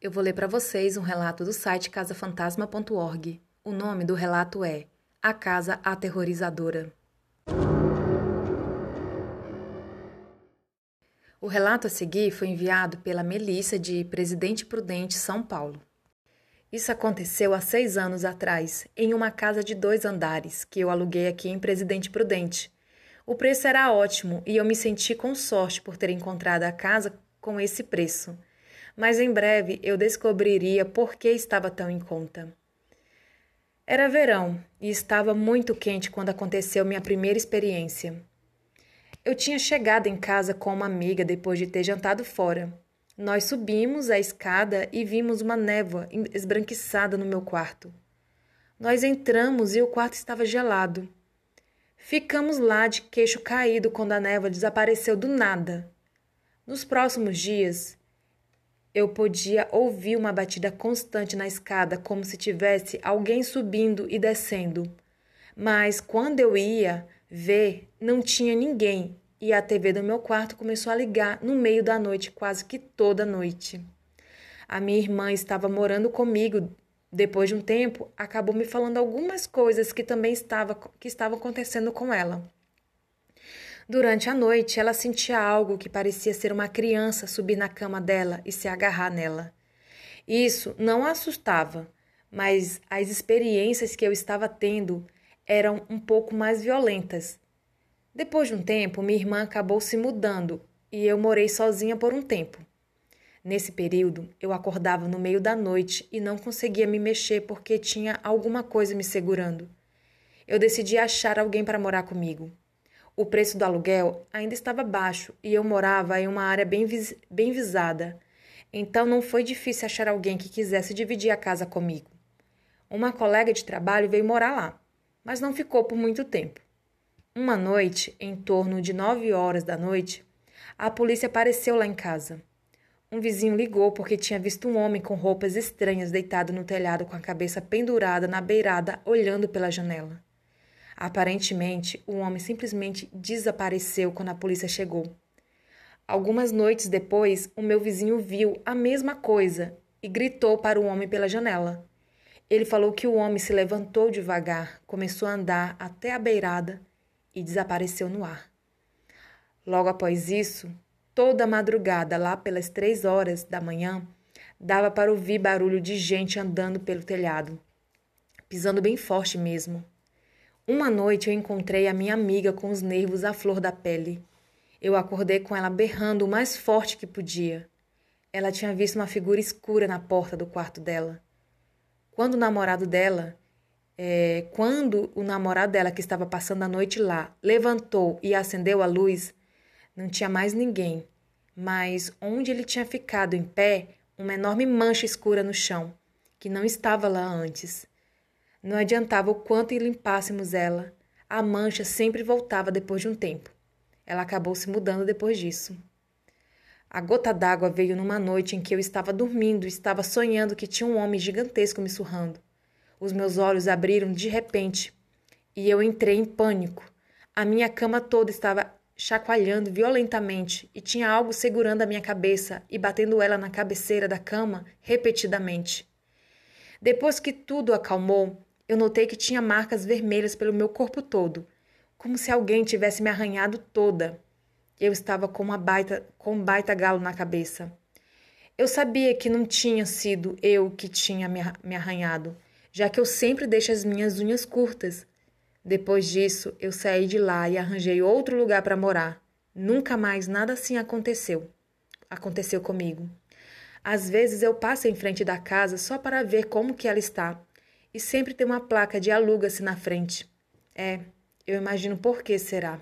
Eu vou ler para vocês um relato do site casafantasma.org. O nome do relato é A Casa Aterrorizadora. O relato a seguir foi enviado pela Melissa de Presidente Prudente, São Paulo. Isso aconteceu há seis anos atrás, em uma casa de dois andares que eu aluguei aqui em Presidente Prudente. O preço era ótimo e eu me senti com sorte por ter encontrado a casa com esse preço. Mas em breve eu descobriria por que estava tão em conta. Era verão e estava muito quente quando aconteceu minha primeira experiência. Eu tinha chegado em casa com uma amiga depois de ter jantado fora. Nós subimos a escada e vimos uma névoa esbranquiçada no meu quarto. Nós entramos e o quarto estava gelado. Ficamos lá de queixo caído quando a névoa desapareceu do nada. Nos próximos dias, eu podia ouvir uma batida constante na escada, como se tivesse alguém subindo e descendo. Mas quando eu ia ver, não tinha ninguém e a TV do meu quarto começou a ligar no meio da noite, quase que toda noite. A minha irmã estava morando comigo. Depois de um tempo, acabou me falando algumas coisas que também estava, que estavam acontecendo com ela. Durante a noite, ela sentia algo que parecia ser uma criança subir na cama dela e se agarrar nela. Isso não a assustava, mas as experiências que eu estava tendo eram um pouco mais violentas depois de um tempo, minha irmã acabou se mudando e eu morei sozinha por um tempo. Nesse período, eu acordava no meio da noite e não conseguia me mexer porque tinha alguma coisa me segurando. Eu decidi achar alguém para morar comigo. O preço do aluguel ainda estava baixo e eu morava em uma área bem, vis bem visada. Então não foi difícil achar alguém que quisesse dividir a casa comigo. Uma colega de trabalho veio morar lá, mas não ficou por muito tempo. Uma noite, em torno de nove horas da noite, a polícia apareceu lá em casa. Um vizinho ligou porque tinha visto um homem com roupas estranhas deitado no telhado com a cabeça pendurada na beirada, olhando pela janela. Aparentemente, o homem simplesmente desapareceu quando a polícia chegou. Algumas noites depois, o meu vizinho viu a mesma coisa e gritou para o homem pela janela. Ele falou que o homem se levantou devagar, começou a andar até a beirada e desapareceu no ar. Logo após isso, toda madrugada, lá pelas três horas da manhã, dava para ouvir barulho de gente andando pelo telhado, pisando bem forte mesmo. Uma noite eu encontrei a minha amiga com os nervos à flor da pele. Eu acordei com ela berrando o mais forte que podia. Ela tinha visto uma figura escura na porta do quarto dela. Quando o namorado dela, é, quando o namorado dela, que estava passando a noite lá, levantou e acendeu a luz, não tinha mais ninguém, mas onde ele tinha ficado em pé, uma enorme mancha escura no chão, que não estava lá antes. Não adiantava o quanto limpássemos ela, a mancha sempre voltava depois de um tempo. Ela acabou se mudando depois disso. A gota d'água veio numa noite em que eu estava dormindo e estava sonhando que tinha um homem gigantesco me surrando. Os meus olhos abriram de repente e eu entrei em pânico. A minha cama toda estava chacoalhando violentamente e tinha algo segurando a minha cabeça e batendo ela na cabeceira da cama repetidamente. Depois que tudo acalmou, eu notei que tinha marcas vermelhas pelo meu corpo todo, como se alguém tivesse me arranhado toda. Eu estava com uma baita, com um baita galo na cabeça. Eu sabia que não tinha sido eu que tinha me arranhado já que eu sempre deixo as minhas unhas curtas. Depois disso, eu saí de lá e arranjei outro lugar para morar. Nunca mais nada assim aconteceu. Aconteceu comigo. Às vezes eu passo em frente da casa só para ver como que ela está, e sempre tem uma placa de aluga-se na frente. É, eu imagino por que será.